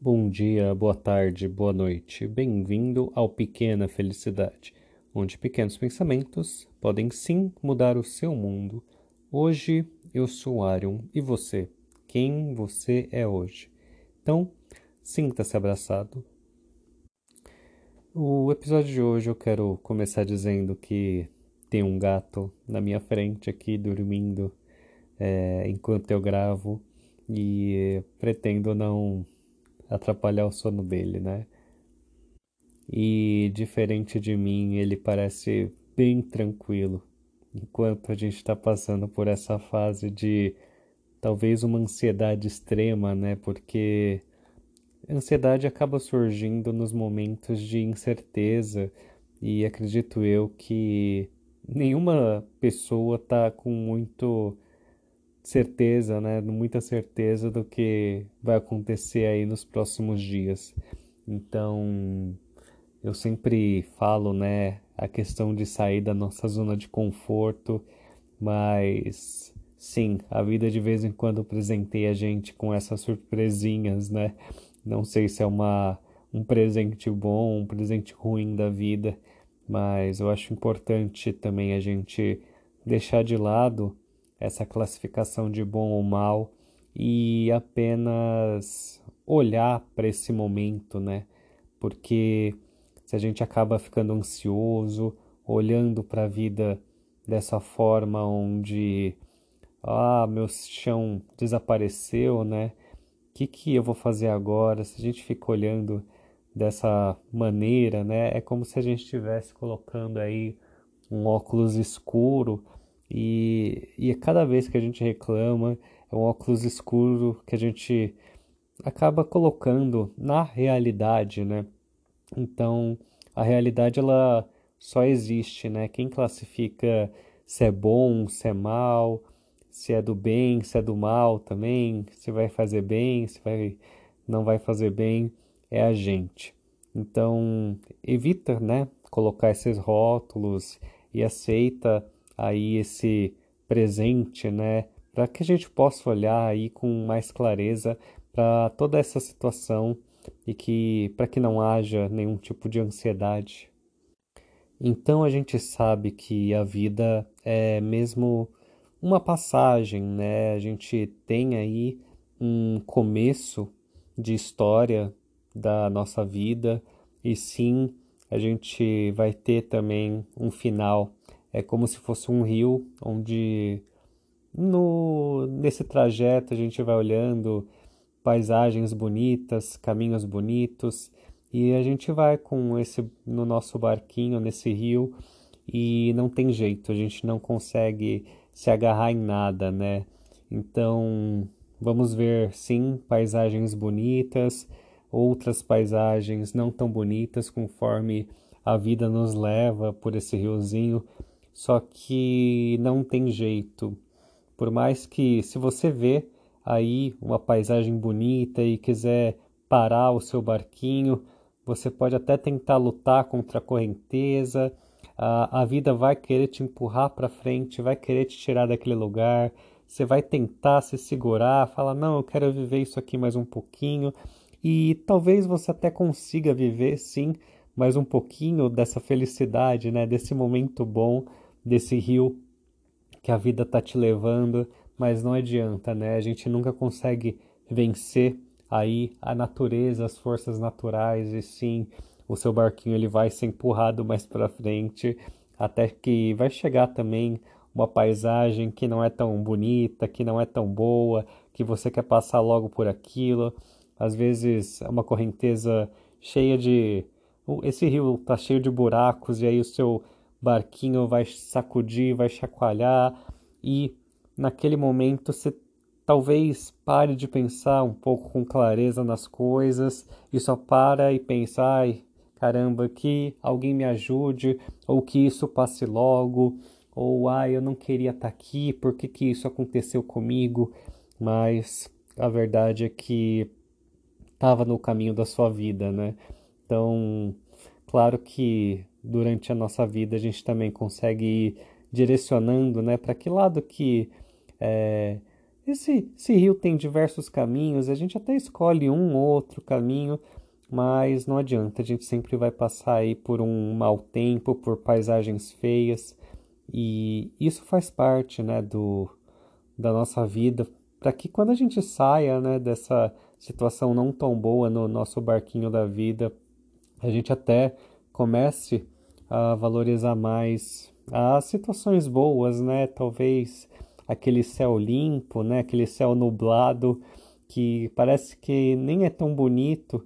Bom dia, boa tarde, boa noite. Bem-vindo ao Pequena Felicidade, onde pequenos pensamentos podem sim mudar o seu mundo. Hoje eu sou Arion e você? Quem você é hoje? Então, sinta-se abraçado. O episódio de hoje eu quero começar dizendo que tem um gato na minha frente aqui dormindo é, enquanto eu gravo e pretendo não atrapalhar o sono dele, né? E diferente de mim, ele parece bem tranquilo, enquanto a gente está passando por essa fase de talvez uma ansiedade extrema, né? Porque a ansiedade acaba surgindo nos momentos de incerteza e acredito eu que nenhuma pessoa tá com muito certeza, né, muita certeza do que vai acontecer aí nos próximos dias. Então, eu sempre falo, né, a questão de sair da nossa zona de conforto, mas sim, a vida de vez em quando presenteia a gente com essas surpresinhas, né? Não sei se é uma um presente bom, um presente ruim da vida, mas eu acho importante também a gente deixar de lado essa classificação de bom ou mal e apenas olhar para esse momento, né? Porque se a gente acaba ficando ansioso, olhando para a vida dessa forma onde ah, meu chão desapareceu, né? O que, que eu vou fazer agora? Se a gente fica olhando dessa maneira, né? É como se a gente estivesse colocando aí um óculos escuro e, e cada vez que a gente reclama, é um óculos escuro que a gente acaba colocando na realidade, né? Então, a realidade ela só existe, né? Quem classifica se é bom, se é mal, se é do bem, se é do mal também, se vai fazer bem, se vai não vai fazer bem, é a gente. Então, evita, né, colocar esses rótulos e aceita aí esse presente, né, para que a gente possa olhar aí com mais clareza para toda essa situação e que para que não haja nenhum tipo de ansiedade. Então a gente sabe que a vida é mesmo uma passagem, né? A gente tem aí um começo de história da nossa vida e sim a gente vai ter também um final é como se fosse um rio onde no nesse trajeto a gente vai olhando paisagens bonitas, caminhos bonitos e a gente vai com esse no nosso barquinho nesse rio e não tem jeito, a gente não consegue se agarrar em nada, né? Então, vamos ver sim paisagens bonitas, outras paisagens não tão bonitas conforme a vida nos leva por esse riozinho, só que não tem jeito. Por mais que, se você vê aí uma paisagem bonita e quiser parar o seu barquinho, você pode até tentar lutar contra a correnteza. A, a vida vai querer te empurrar para frente, vai querer te tirar daquele lugar. Você vai tentar se segurar, falar: Não, eu quero viver isso aqui mais um pouquinho. E talvez você até consiga viver, sim, mais um pouquinho dessa felicidade, né? Desse momento bom desse rio que a vida tá te levando, mas não adianta, né? A gente nunca consegue vencer aí a natureza, as forças naturais e sim, o seu barquinho ele vai ser empurrado mais para frente até que vai chegar também uma paisagem que não é tão bonita, que não é tão boa, que você quer passar logo por aquilo. Às vezes é uma correnteza cheia de esse rio tá cheio de buracos e aí o seu barquinho vai sacudir, vai chacoalhar e naquele momento você talvez pare de pensar um pouco com clareza nas coisas e só para e pensa, ai, caramba, que alguém me ajude ou que isso passe logo ou ai, eu não queria estar tá aqui, por que, que isso aconteceu comigo? Mas a verdade é que estava no caminho da sua vida, né? Então, claro que durante a nossa vida a gente também consegue ir direcionando, né, para que lado que é, esse, esse rio tem diversos caminhos, a gente até escolhe um ou outro caminho, mas não adianta, a gente sempre vai passar aí por um mau tempo, por paisagens feias, e isso faz parte, né, do, da nossa vida, para que quando a gente saia, né, dessa situação não tão boa no nosso barquinho da vida, a gente até comece a valorizar mais as situações boas, né? Talvez aquele céu limpo, né? Aquele céu nublado que parece que nem é tão bonito,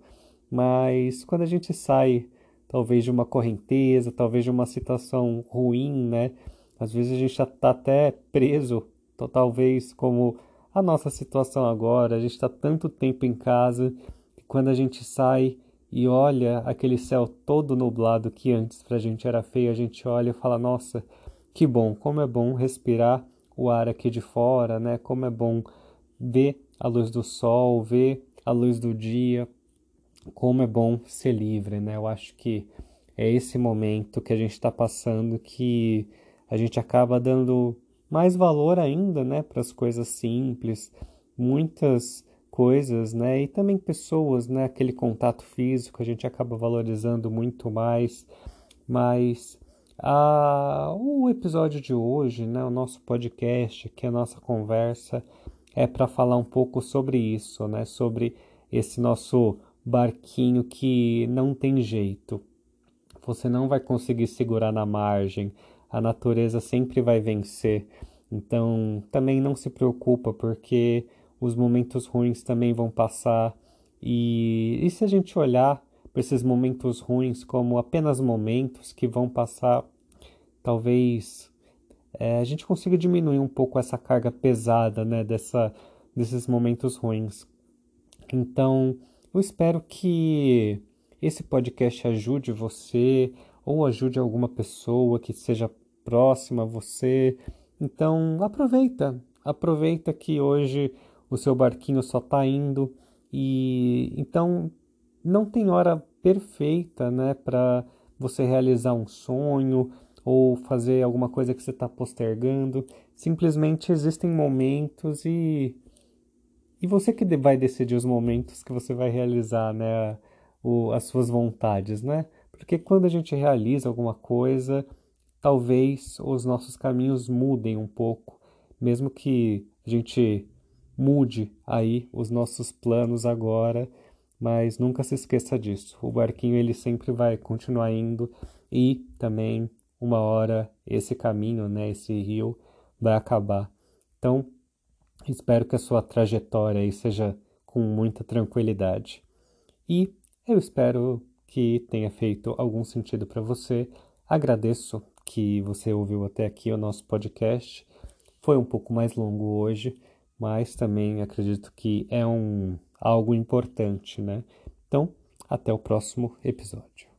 mas quando a gente sai, talvez de uma correnteza, talvez de uma situação ruim, né? Às vezes a gente já está até preso, talvez como a nossa situação agora, a gente está tanto tempo em casa, que quando a gente sai e olha aquele céu todo nublado que antes pra gente era feio, a gente olha e fala: "Nossa, que bom, como é bom respirar o ar aqui de fora, né? Como é bom ver a luz do sol, ver a luz do dia, como é bom ser livre, né? Eu acho que é esse momento que a gente está passando que a gente acaba dando mais valor ainda, né, para as coisas simples, muitas coisas, né? E também pessoas, né? Aquele contato físico a gente acaba valorizando muito mais. Mas o episódio de hoje, né? O nosso podcast, que é a nossa conversa, é para falar um pouco sobre isso, né? Sobre esse nosso barquinho que não tem jeito. Você não vai conseguir segurar na margem. A natureza sempre vai vencer. Então, também não se preocupa porque os momentos ruins também vão passar. E, e se a gente olhar para esses momentos ruins como apenas momentos que vão passar, talvez é, a gente consiga diminuir um pouco essa carga pesada né, dessa, desses momentos ruins. Então, eu espero que esse podcast ajude você ou ajude alguma pessoa que seja próxima a você. Então, aproveita, aproveita que hoje o seu barquinho só está indo e então não tem hora perfeita, né, para você realizar um sonho ou fazer alguma coisa que você está postergando. Simplesmente existem momentos e e você que vai decidir os momentos que você vai realizar, né, o, as suas vontades, né? Porque quando a gente realiza alguma coisa, talvez os nossos caminhos mudem um pouco, mesmo que a gente mude aí os nossos planos agora, mas nunca se esqueça disso. O barquinho ele sempre vai continuar indo e também uma hora esse caminho, né, esse rio vai acabar. Então, espero que a sua trajetória aí seja com muita tranquilidade. E eu espero que tenha feito algum sentido para você. Agradeço que você ouviu até aqui o nosso podcast. Foi um pouco mais longo hoje, mas também acredito que é um algo importante, né? Então, até o próximo episódio.